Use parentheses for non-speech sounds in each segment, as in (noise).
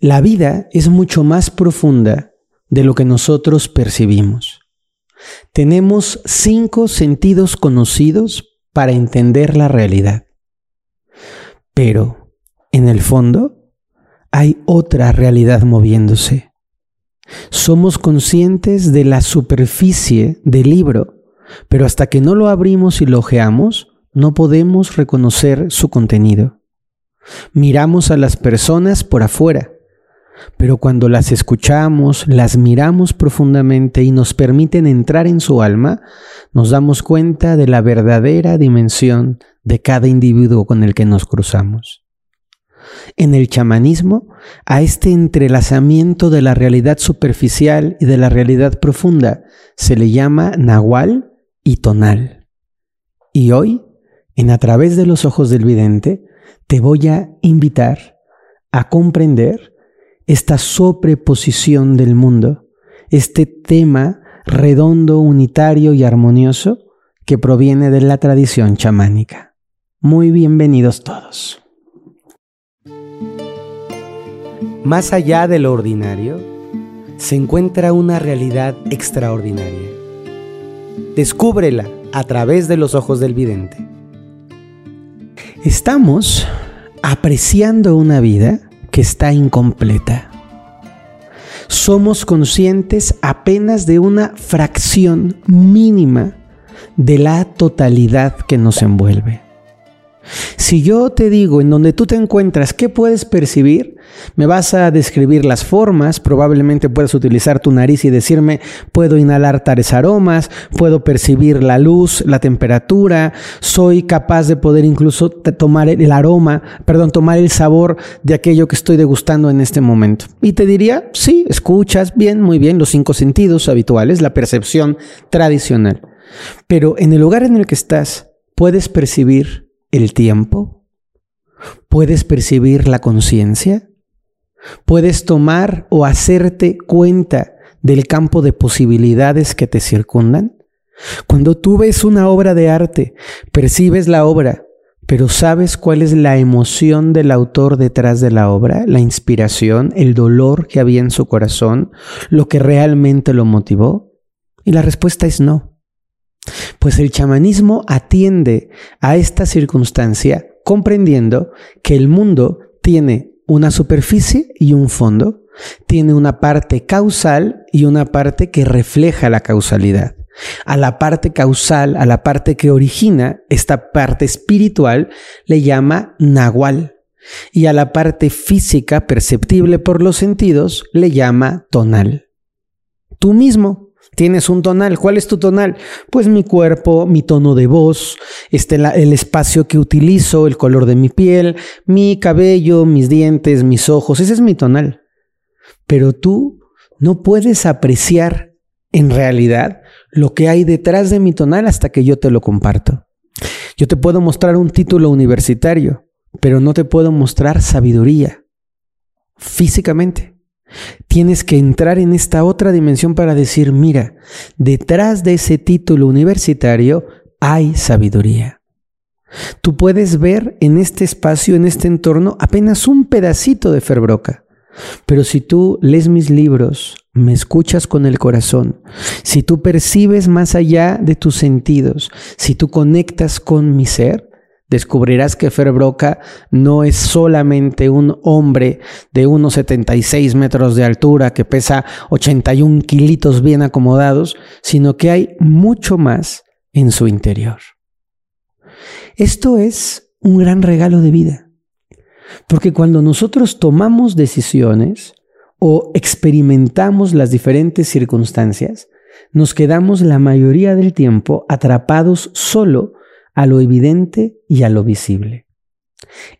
La vida es mucho más profunda de lo que nosotros percibimos. Tenemos cinco sentidos conocidos para entender la realidad. Pero, en el fondo, hay otra realidad moviéndose. Somos conscientes de la superficie del libro, pero hasta que no lo abrimos y lo ojeamos, no podemos reconocer su contenido. Miramos a las personas por afuera, pero cuando las escuchamos, las miramos profundamente y nos permiten entrar en su alma, nos damos cuenta de la verdadera dimensión de cada individuo con el que nos cruzamos. En el chamanismo, a este entrelazamiento de la realidad superficial y de la realidad profunda se le llama nahual y tonal. Y hoy, en A través de los ojos del vidente, te voy a invitar a comprender esta sobreposición del mundo, este tema redondo, unitario y armonioso que proviene de la tradición chamánica. Muy bienvenidos todos. Más allá de lo ordinario, se encuentra una realidad extraordinaria. Descúbrela a través de los ojos del vidente. Estamos apreciando una vida que está incompleta. Somos conscientes apenas de una fracción mínima de la totalidad que nos envuelve. Si yo te digo en donde tú te encuentras, ¿qué puedes percibir? Me vas a describir las formas, probablemente puedes utilizar tu nariz y decirme, puedo inhalar tales aromas, puedo percibir la luz, la temperatura, soy capaz de poder incluso tomar el aroma, perdón, tomar el sabor de aquello que estoy degustando en este momento. Y te diría, sí, escuchas bien, muy bien, los cinco sentidos habituales, la percepción tradicional. Pero en el lugar en el que estás, puedes percibir el tiempo, puedes percibir la conciencia, Puedes tomar o hacerte cuenta del campo de posibilidades que te circundan. Cuando tú ves una obra de arte, percibes la obra, pero ¿sabes cuál es la emoción del autor detrás de la obra? La inspiración, el dolor que había en su corazón, lo que realmente lo motivó. Y la respuesta es no. Pues el chamanismo atiende a esta circunstancia comprendiendo que el mundo tiene una superficie y un fondo. Tiene una parte causal y una parte que refleja la causalidad. A la parte causal, a la parte que origina esta parte espiritual, le llama nahual. Y a la parte física perceptible por los sentidos, le llama tonal. Tú mismo Tienes un tonal. ¿Cuál es tu tonal? Pues mi cuerpo, mi tono de voz, este, el espacio que utilizo, el color de mi piel, mi cabello, mis dientes, mis ojos. Ese es mi tonal. Pero tú no puedes apreciar en realidad lo que hay detrás de mi tonal hasta que yo te lo comparto. Yo te puedo mostrar un título universitario, pero no te puedo mostrar sabiduría físicamente. Tienes que entrar en esta otra dimensión para decir, mira, detrás de ese título universitario hay sabiduría. Tú puedes ver en este espacio, en este entorno, apenas un pedacito de Ferbroca. Pero si tú lees mis libros, me escuchas con el corazón, si tú percibes más allá de tus sentidos, si tú conectas con mi ser, descubrirás que Fer Broca no es solamente un hombre de unos 76 metros de altura que pesa 81 kilitos bien acomodados, sino que hay mucho más en su interior. Esto es un gran regalo de vida, porque cuando nosotros tomamos decisiones o experimentamos las diferentes circunstancias, nos quedamos la mayoría del tiempo atrapados solo a lo evidente y a lo visible.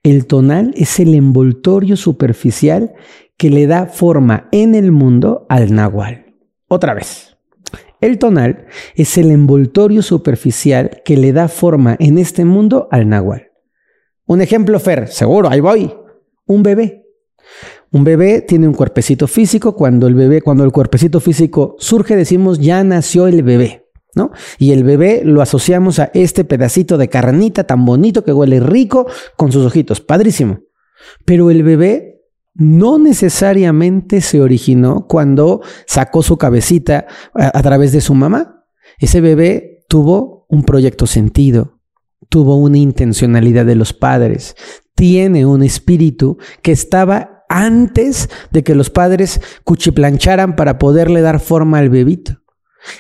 El tonal es el envoltorio superficial que le da forma en el mundo al nahual. Otra vez. El tonal es el envoltorio superficial que le da forma en este mundo al nahual. Un ejemplo, Fer, seguro, ahí voy. Un bebé. Un bebé tiene un cuerpecito físico. Cuando el bebé, cuando el cuerpecito físico surge, decimos ya nació el bebé. Y el bebé lo asociamos a este pedacito de carnita tan bonito que huele rico con sus ojitos, padrísimo. Pero el bebé no necesariamente se originó cuando sacó su cabecita a, través de su mamá. Ese bebé tuvo un proyecto sentido, tuvo una intencionalidad de los padres, tiene un espíritu que estaba antes de que los padres cuchiplancharan para poderle dar forma al bebito.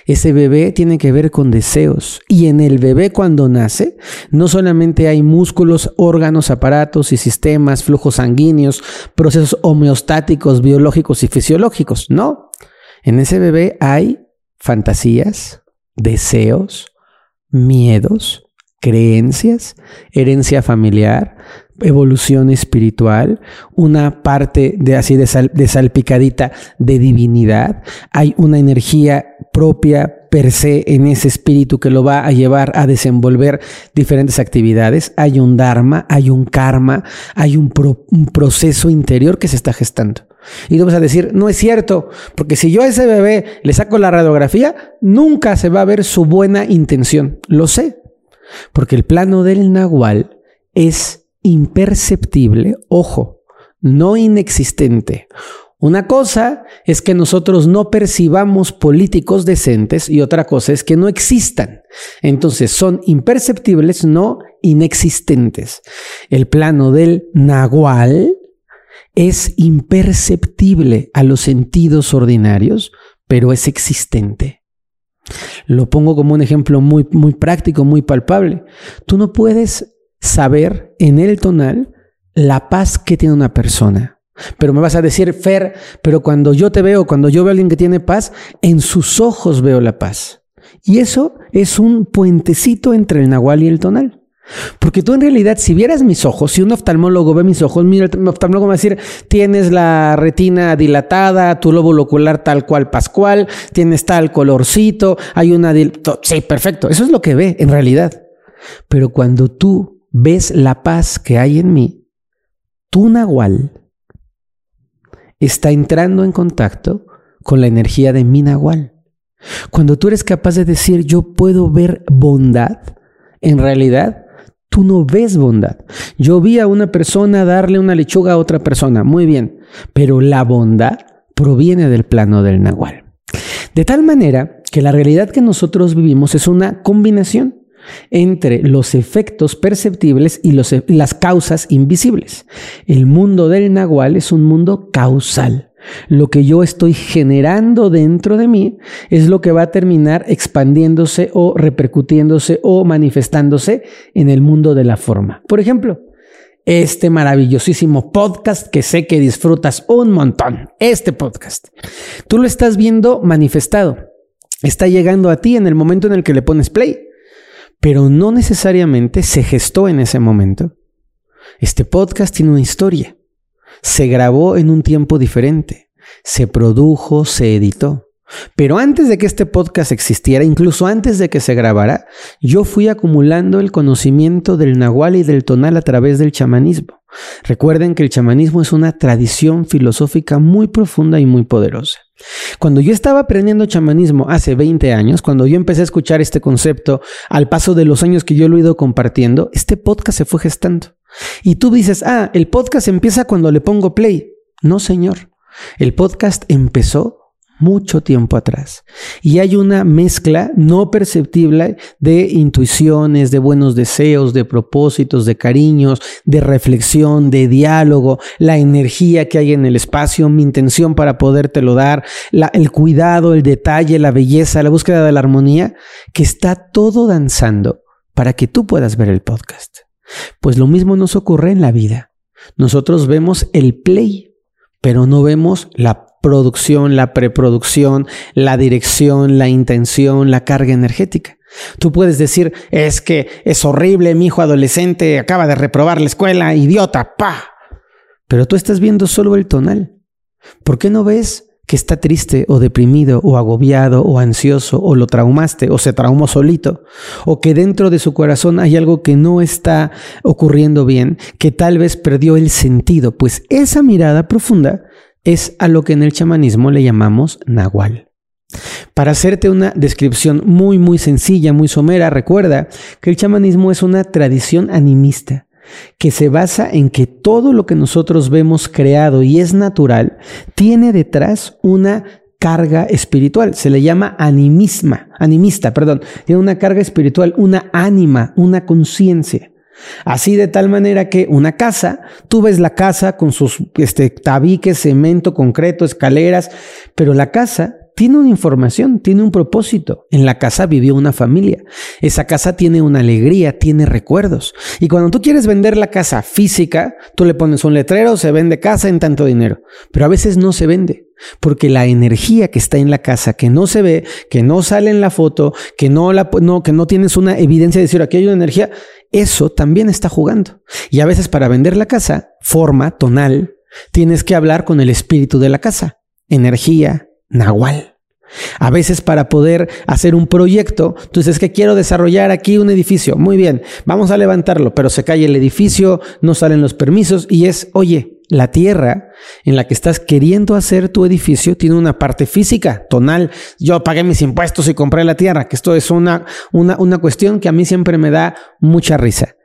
Ese bebé tiene que ver con deseos. Y en el bebé cuando nace, no solamente hay músculos, órganos, aparatos y sistemas, flujos sanguíneos, procesos homeostáticos, biológicos y fisiológicos. No. En ese bebé hay fantasías, deseos, miedos, creencias, herencia familiar, evolución espiritual, una parte de así de, de, salpicadita de divinidad, hay una energía propia per se en ese espíritu que lo va a llevar a desenvolver diferentes actividades, hay un dharma, hay un karma, hay un, proceso interior que se está gestando. Y tú vas a decir, no es cierto, porque si yo a ese bebé le saco la radiografía, nunca se va a ver su buena intención. Lo sé, porque el plano del nahual es imperceptible, ojo, no inexistente. Una cosa es que nosotros no percibamos políticos decentes y otra cosa es que no existan. Entonces son imperceptibles, no inexistentes. El plano del nahual es imperceptible a los sentidos ordinarios, pero es existente. Lo pongo como un ejemplo muy, muy práctico, muy palpable. Tú no puedes saber en el tonal la paz que tiene una persona. Pero me vas a decir, Fer, pero cuando yo te veo, cuando yo veo a alguien que tiene paz, en sus ojos veo la paz. Y eso es un puentecito entre el nahual y el tonal. Porque tú en realidad, si vieras mis ojos, si un oftalmólogo ve mis ojos, el oftalmólogo va a decir, tienes la retina dilatada, tu lóbulo ocular tal cual pascual, tienes tal colorcito, hay una... Sí, perfecto, eso es lo que ve en realidad. Pero cuando tú ves la paz que hay en mí, tu nahual está entrando en contacto con la energía de mi nahual. Cuando tú eres capaz de decir yo puedo ver bondad, en realidad tú no ves bondad. Yo vi a una persona darle una lechuga a otra persona, muy bien, pero la bondad proviene del plano del nahual. De tal manera que la realidad que nosotros vivimos es una combinación entre los efectos perceptibles y e, las causas invisibles. El mundo del nahual es un mundo causal. Lo que yo estoy generando dentro de mí es lo que va a terminar expandiéndose o repercutiéndose o manifestándose en el mundo de la forma. Por ejemplo, este maravillosísimo podcast que sé que disfrutas un montón. Este podcast. Tú lo estás viendo manifestado. Está llegando a ti en el momento en el que le pones play pero no necesariamente se gestó en ese momento. Este podcast tiene una historia. Se grabó en un tiempo diferente. Se produjo, se editó. Pero antes de que este podcast existiera, incluso antes de que se grabara, yo fui acumulando el conocimiento del nahual y del tonal a través del chamanismo. Recuerden que el chamanismo es una tradición filosófica muy profunda y muy poderosa. Cuando yo estaba aprendiendo chamanismo hace 20 años, cuando yo empecé a escuchar este concepto al paso de los años que yo lo he ido compartiendo, este podcast se fue gestando. Y tú dices, ah, el podcast empieza cuando le pongo play. No, señor. El podcast empezó mucho tiempo atrás. Y hay una mezcla no perceptible de intuiciones, de buenos deseos, de propósitos, de cariños, de reflexión, de diálogo, la energía que hay en el espacio, mi intención para podértelo dar, el cuidado, el detalle, la belleza, la búsqueda de la armonía, que está todo danzando para que tú puedas ver el podcast. Pues lo mismo nos ocurre en la vida. Nosotros vemos el play, pero no vemos la producción, la preproducción, la dirección, la intención, la carga energética. Tú puedes decir, es que es horrible, mi hijo adolescente acaba de reprobar la escuela, idiota, pa. Pero tú estás viendo solo el tonal. ¿Por qué no ves que está triste o deprimido o agobiado o ansioso o lo traumaste o se traumó solito o que dentro de su corazón hay algo que no está ocurriendo bien, que tal vez perdió el sentido? Pues esa mirada profunda es a lo que en el chamanismo le llamamos nahual. Para hacerte una descripción muy muy sencilla, muy somera, recuerda que el chamanismo es una tradición animista que se basa en que todo lo que nosotros vemos creado y es natural tiene detrás una carga espiritual. Se le llama animisma, animista, perdón. Tiene una carga espiritual, una ánima, una conciencia. Así de tal manera que una casa, tú ves la casa con sus este, tabiques, cemento, concreto, escaleras, pero la casa tiene una información, tiene un propósito. En la casa vivió una familia. Esa casa tiene una alegría, tiene recuerdos. Y cuando tú quieres vender la casa física, tú le pones un letrero, se vende casa en tanto dinero. Pero a veces no se vende. Porque la energía que está en la casa, que no se ve, que no sale en la foto, que no, la, no, que no tienes una evidencia de decir aquí hay una energía, eso también está jugando. Y a veces para vender la casa, forma, tonal, tienes que hablar con el espíritu de la casa. Energía, nahual. A veces para poder hacer un proyecto, tú dices que quiero desarrollar aquí un edificio. Muy bien, vamos a levantarlo, pero se cae el edificio, no salen los permisos y es, oye, la tierra en la que estás queriendo hacer tu edificio tiene una parte física, tonal. Yo pagué mis impuestos y compré la tierra, que esto es una, una, una cuestión que a mí siempre me da mucha risa.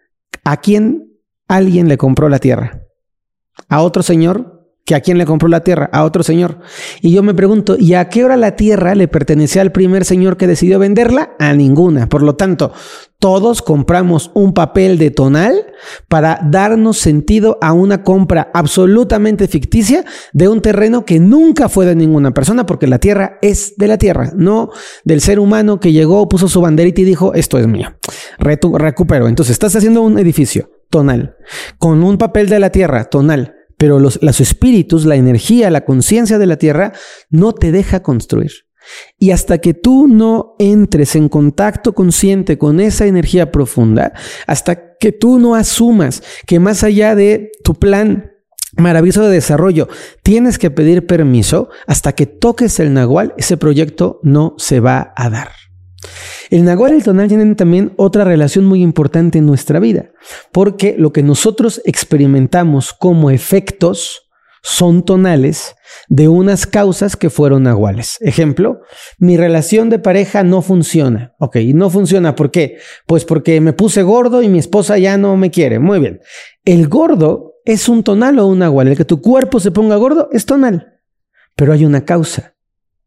¿A quién alguien le compró la tierra? ¿A otro señor? Que a quién le compró la tierra, a otro señor. Y yo me pregunto, ¿y a qué hora la tierra le pertenecía al primer señor que decidió venderla? A ninguna. Por lo tanto, todos compramos un papel de tonal para darnos sentido a una compra absolutamente ficticia de un terreno que nunca fue de ninguna persona, porque la tierra es de la tierra, no del ser humano que llegó, puso su banderita y dijo, esto es mío. recupero. Entonces, estás haciendo un edificio tonal, con un papel de la tierra tonal pero los, espíritus, la energía, la conciencia de la tierra no te deja construir. Y hasta que tú no entres en contacto consciente con esa energía profunda, hasta que tú no asumas que más allá de tu plan maravilloso de desarrollo tienes que pedir permiso, hasta que toques el nahual, ese proyecto no se va a dar. El Nahual y el tonal tienen también otra relación muy importante en nuestra vida, porque lo que nosotros experimentamos como efectos son tonales de unas causas que fueron nahuales. Ejemplo, mi relación de pareja no funciona. Ok, no funciona. ¿Por qué? Pues porque me puse gordo y mi esposa ya no me quiere. Muy bien. El gordo es un tonal o un nahual. El que tu cuerpo se ponga gordo es tonal. Pero hay una causa.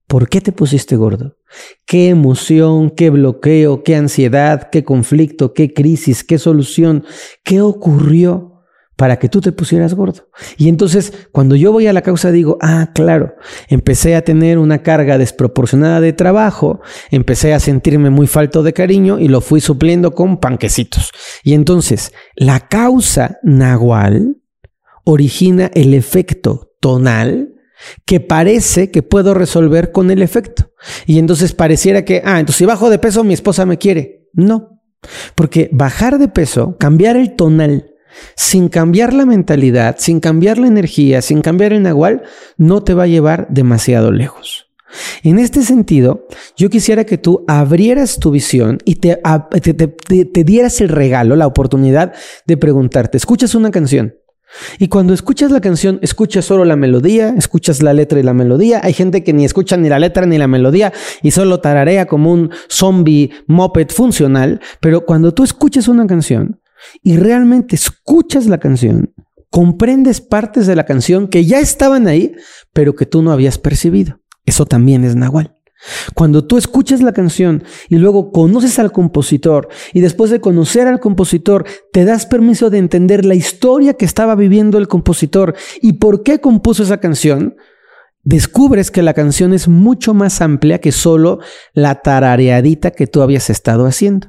¿Por qué te pusiste gordo? ¿Qué emoción, qué bloqueo, qué ansiedad, qué conflicto, qué crisis, qué solución, qué ocurrió para que tú te pusieras gordo? Y entonces, cuando yo voy a la causa, digo, ah, claro, empecé a tener una carga desproporcionada de trabajo, empecé a sentirme muy falto de cariño y lo fui supliendo con panquecitos. Y entonces, la causa nahual origina el efecto tonal que parece que puedo resolver con el efecto. Y entonces pareciera que, ah, entonces si bajo de peso mi esposa me quiere. No, porque bajar de peso, cambiar el tonal, sin cambiar la mentalidad, sin cambiar la energía, sin cambiar el nahual, no te va a llevar demasiado lejos. En este sentido, yo quisiera que tú abrieras tu visión y te, te dieras el regalo, la oportunidad de preguntarte, escuchas una canción, y cuando escuchas la canción, escuchas solo la melodía, escuchas la letra y la melodía. Hay gente que ni escucha ni la letra ni la melodía y solo tararea como un zombie moped funcional. Pero cuando tú escuchas una canción y realmente escuchas la canción, comprendes partes de la canción que ya estaban ahí, pero que tú no habías percibido. Eso también es Nahual. Cuando tú escuchas la canción y luego conoces al compositor y después de conocer al compositor te das permiso de entender la historia que estaba viviendo el compositor y por qué compuso esa canción, descubres que la canción es mucho más amplia que solo la tarareadita que tú habías estado haciendo.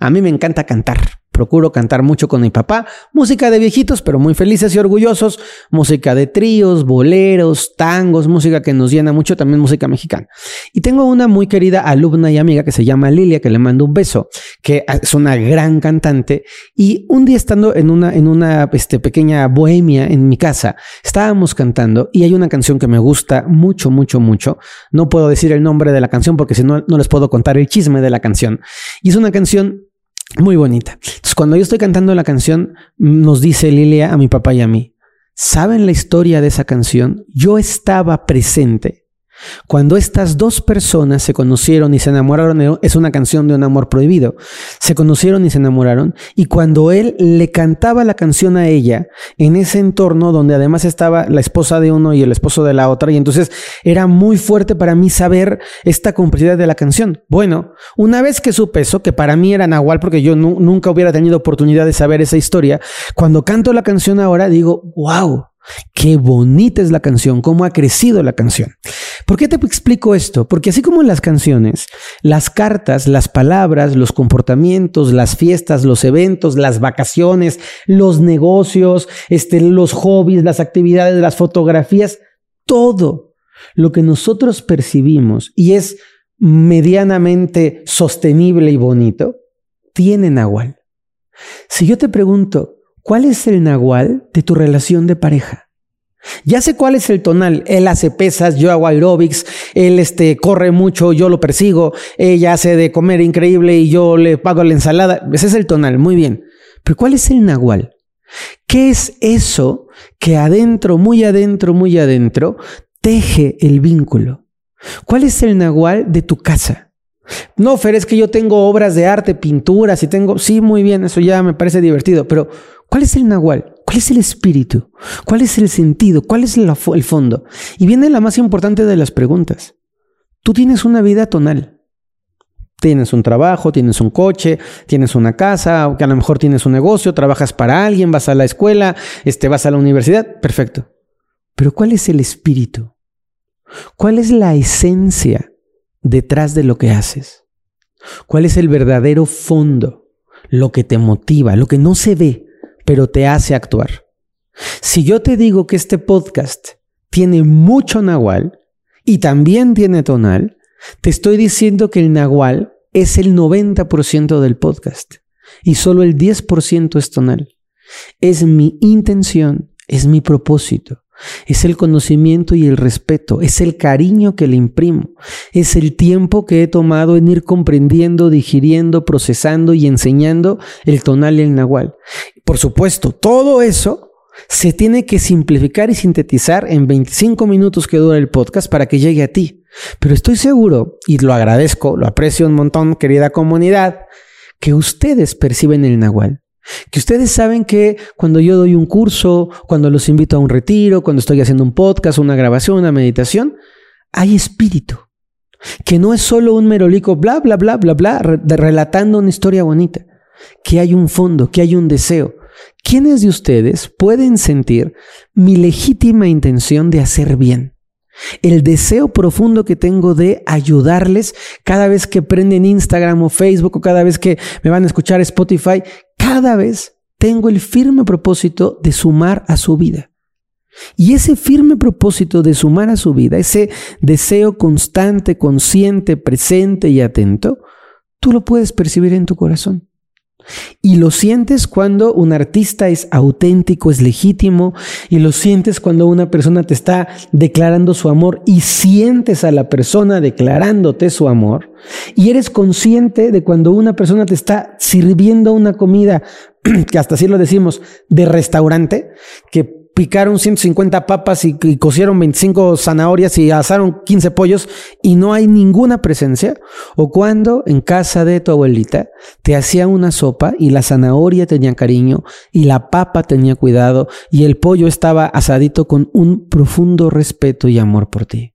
A mí me encanta cantar. Procuro cantar mucho con mi papá, música de viejitos, pero muy felices y orgullosos, música de tríos, boleros, tangos, música que nos llena mucho, también música mexicana. Y tengo una muy querida alumna y amiga que se llama Lilia, que le mando un beso, que es una gran cantante. Y un día estando en una, en una este, pequeña bohemia en mi casa, estábamos cantando y hay una canción que me gusta mucho, mucho, mucho. No puedo decir el nombre de la canción porque si no, no les puedo contar el chisme de la canción. Y es una canción muy bonita. Entonces, cuando yo estoy cantando la canción, nos dice Lilia a mi papá y a mí, ¿saben la historia de esa canción? Yo estaba presente Cuando estas dos personas se conocieron y se enamoraron, es una canción de un amor prohibido. Se conocieron y se enamoraron. Y cuando él le cantaba la canción a ella, en ese entorno donde además estaba la esposa de uno y el esposo de la otra, y entonces era muy fuerte para mí saber esta complejidad de la canción. Bueno, una vez que supe eso, que para mí era nahual, porque yo nunca hubiera tenido oportunidad de saber esa historia, cuando canto la canción ahora digo, wow, Qué bonita es la canción, cómo ha crecido la canción. ¿Por qué te explico esto? Porque así como en las canciones, las cartas, las palabras, los comportamientos, las fiestas, los eventos, las vacaciones, los negocios, este, los hobbies, las actividades, las fotografías, todo lo que nosotros percibimos y es medianamente sostenible y bonito, tiene nahual. Si yo te pregunto, ¿Cuál es el nahual de tu relación de pareja? Ya sé cuál es el tonal. Él hace pesas, yo hago aeróbics, él este, corre mucho, yo lo persigo, ella hace de comer increíble y yo le pago la ensalada. Ese es el tonal, muy bien. Pero ¿cuál es el nahual? ¿Qué es eso que adentro, muy adentro, muy adentro, teje el vínculo? ¿Cuál es el nahual de tu casa? No, Fer, es que yo tengo obras de arte, pinturas y tengo... Sí, muy bien, eso ya me parece divertido, pero ¿cuál es el nahual? ¿Cuál es el espíritu? ¿Cuál es el sentido? ¿Cuál es el fondo? Y viene la más importante de las preguntas. Tú tienes una vida tonal. Tienes un trabajo, tienes un coche, tienes una casa, que a lo mejor tienes un negocio, trabajas para alguien, vas a la escuela, este, vas a la universidad, perfecto. Pero ¿cuál es el espíritu? ¿Cuál es la esencia detrás de lo que haces? ¿Cuál es el verdadero fondo? Lo que te motiva, lo que no se ve, pero te hace actuar. Si yo te digo que este podcast tiene mucho nahual y también tiene tonal, te estoy diciendo que el nahual es el 90% del podcast y solo el 10% es tonal. Es mi intención, es mi propósito es el conocimiento y el respeto, es el cariño que le imprimo, es el tiempo que he tomado en ir comprendiendo, digiriendo, procesando y enseñando el tonal y el nahual. Por supuesto, todo eso se tiene que simplificar y sintetizar en 25 minutos que dura el podcast para que llegue a ti. Pero estoy seguro, y lo agradezco, lo aprecio un montón, querida comunidad, que ustedes perciben el nahual que ustedes saben que cuando yo doy un curso, cuando los invito a un retiro, cuando estoy haciendo un podcast, una grabación, una meditación, hay espíritu. Que no es solo un merolico, bla, bla, bla, bla, bla, relatando una historia bonita. Que hay un fondo, que hay un deseo. ¿Quiénes de ustedes pueden sentir mi legítima intención de hacer bien? el deseo profundo que tengo de ayudarles cada vez que prenden Instagram o Facebook o cada vez que me van a escuchar Spotify, cada vez tengo el firme propósito de sumar a su vida. Y ese firme propósito de sumar a su vida, ese deseo constante, consciente, presente y atento, tú lo puedes percibir en tu corazón. Y lo sientes cuando un artista es auténtico, es legítimo, y lo sientes cuando una persona te está declarando su amor y sientes a la persona declarándote su amor. Y eres consciente de cuando una persona te está sirviendo una comida, (clears throat) que hasta así lo decimos, de restaurante, que picaron 150 papas y, cocieron 25 zanahorias y asaron 15 pollos y no hay ninguna presencia, o cuando en casa de tu abuelita te hacía una sopa y la zanahoria tenía cariño y la papa tenía cuidado y el pollo estaba asadito con un profundo respeto y amor por ti.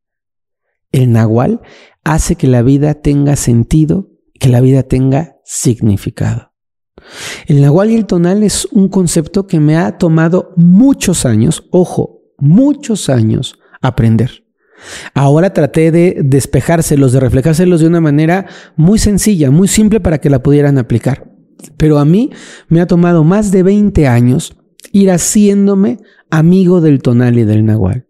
El nahual hace que la vida tenga sentido, que la vida tenga significado. El nahual y el tonal es un concepto que me ha tomado muchos años, ojo, muchos años aprender. Ahora traté de despejárselos, de reflejárselos de una manera muy sencilla, muy simple para que la pudieran aplicar. Pero a mí me ha tomado más de 20 años ir haciéndome amigo del tonal y del nahual.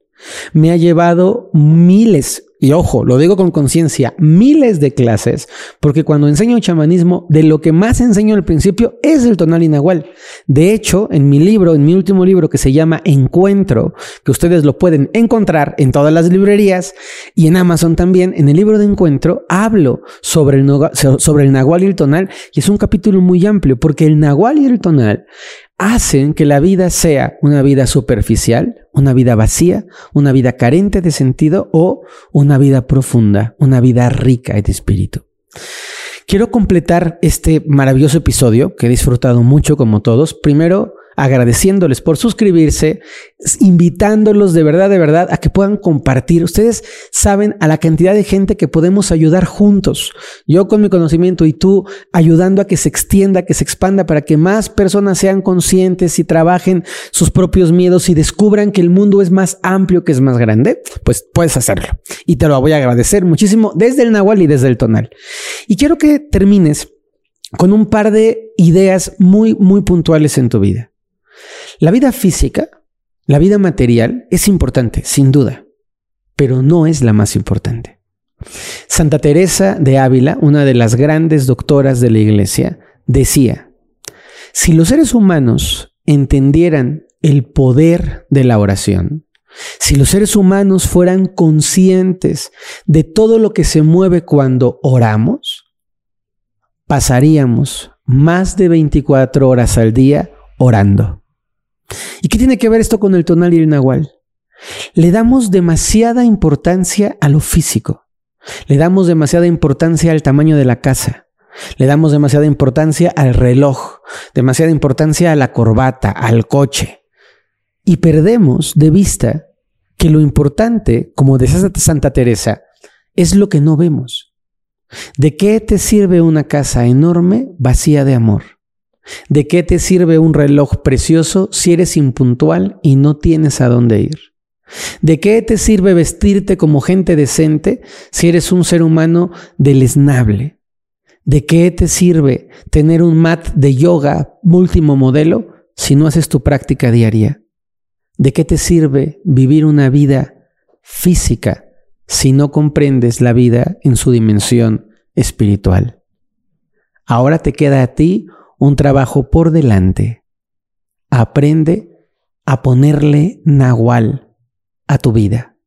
Me ha llevado miles, y ojo, lo digo con conciencia, miles de clases, porque cuando enseño chamanismo, de lo que más enseño al principio es el tonal inagual. De hecho, en mi libro, en mi último libro que se llama Encuentro, que ustedes lo pueden encontrar en todas las librerías y en Amazon también, en el libro de Encuentro, hablo sobre el, sobre el nahual y el tonal, y es un capítulo muy amplio, porque el nahual y el tonal hacen que la vida sea una vida superficial, una vida vacía, una vida carente de sentido o una vida profunda, una vida rica de espíritu. Quiero completar este maravilloso episodio que he disfrutado mucho como todos. Primero, agradeciéndoles por suscribirse, invitándolos de verdad, de verdad a que puedan compartir. Ustedes saben a la cantidad de gente que podemos ayudar juntos. Yo con mi conocimiento y tú ayudando a que se extienda, que se expanda para que más personas sean conscientes y trabajen sus propios miedos y descubran que el mundo es más amplio, que es más grande, pues puedes hacerlo. Y te lo voy a agradecer muchísimo desde el Nahual y desde el Tonal. Y quiero que termines con un par de ideas muy, muy puntuales en tu vida. La vida física, la vida material es importante, sin duda, pero no es la más importante. Santa Teresa de Ávila, una de las grandes doctoras de la Iglesia, decía, si los seres humanos entendieran el poder de la oración, si los seres humanos fueran conscientes de todo lo que se mueve cuando oramos, pasaríamos más de 24 horas al día orando. ¿Y qué tiene que ver esto con el tonal y el nahual? Le damos demasiada importancia a lo físico. Le damos demasiada importancia al tamaño de la casa. Le damos demasiada importancia al reloj, demasiada importancia a la corbata, al coche. Y perdemos de vista que lo importante, como decía Santa Teresa, es lo que no vemos. ¿De qué te sirve una casa enorme vacía de amor? ¿De qué te sirve un reloj precioso si eres impuntual y no tienes a dónde ir? ¿De qué te sirve vestirte como gente decente si eres un ser humano deleznable? ¿De qué te sirve tener un mat de yoga último modelo si no haces tu práctica diaria? ¿De qué te sirve vivir una vida física si no comprendes la vida en su dimensión espiritual? Ahora te queda a ti un trabajo por delante. Aprende a ponerle nahual a tu vida.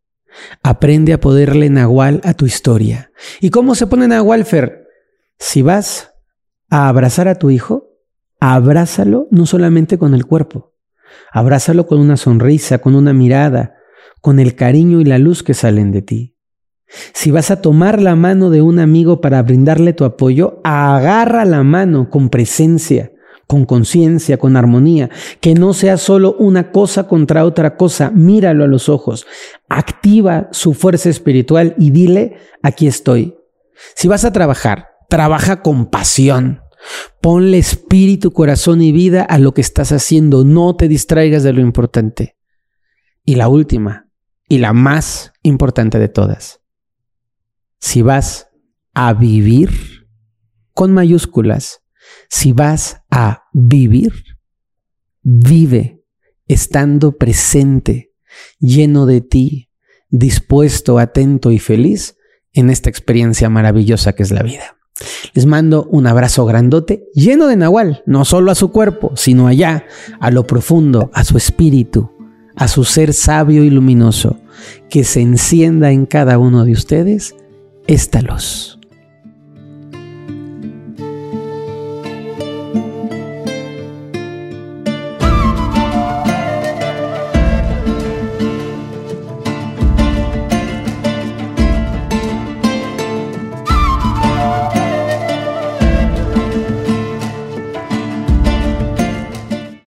Aprende a ponerle nahual a tu historia. ¿Y cómo se pone nahual, Fer? Si vas a abrazar a tu hijo, abrázalo no solamente con el cuerpo, abrázalo con una sonrisa, con una mirada, con el cariño y la luz que salen de ti. Si vas a tomar la mano de un amigo para brindarle tu apoyo, agarra la mano con presencia, con conciencia, con armonía, que no sea solo una cosa contra otra cosa, míralo a los ojos, activa su fuerza espiritual y dile, aquí estoy. Si vas a trabajar, trabaja con pasión. Ponle espíritu, corazón y vida a lo que estás haciendo, no te distraigas de lo importante. Y la última, y la más importante de todas, si vas a vivir con mayúsculas, si vas a vivir, vive estando presente, lleno de ti, dispuesto, atento y feliz en esta experiencia maravillosa que es la vida. Les mando un abrazo grandote, lleno de Nahual, no solo a su cuerpo, sino allá, a lo profundo, a su espíritu, a su ser sabio y luminoso, que se encienda en cada uno de ustedes esta luz.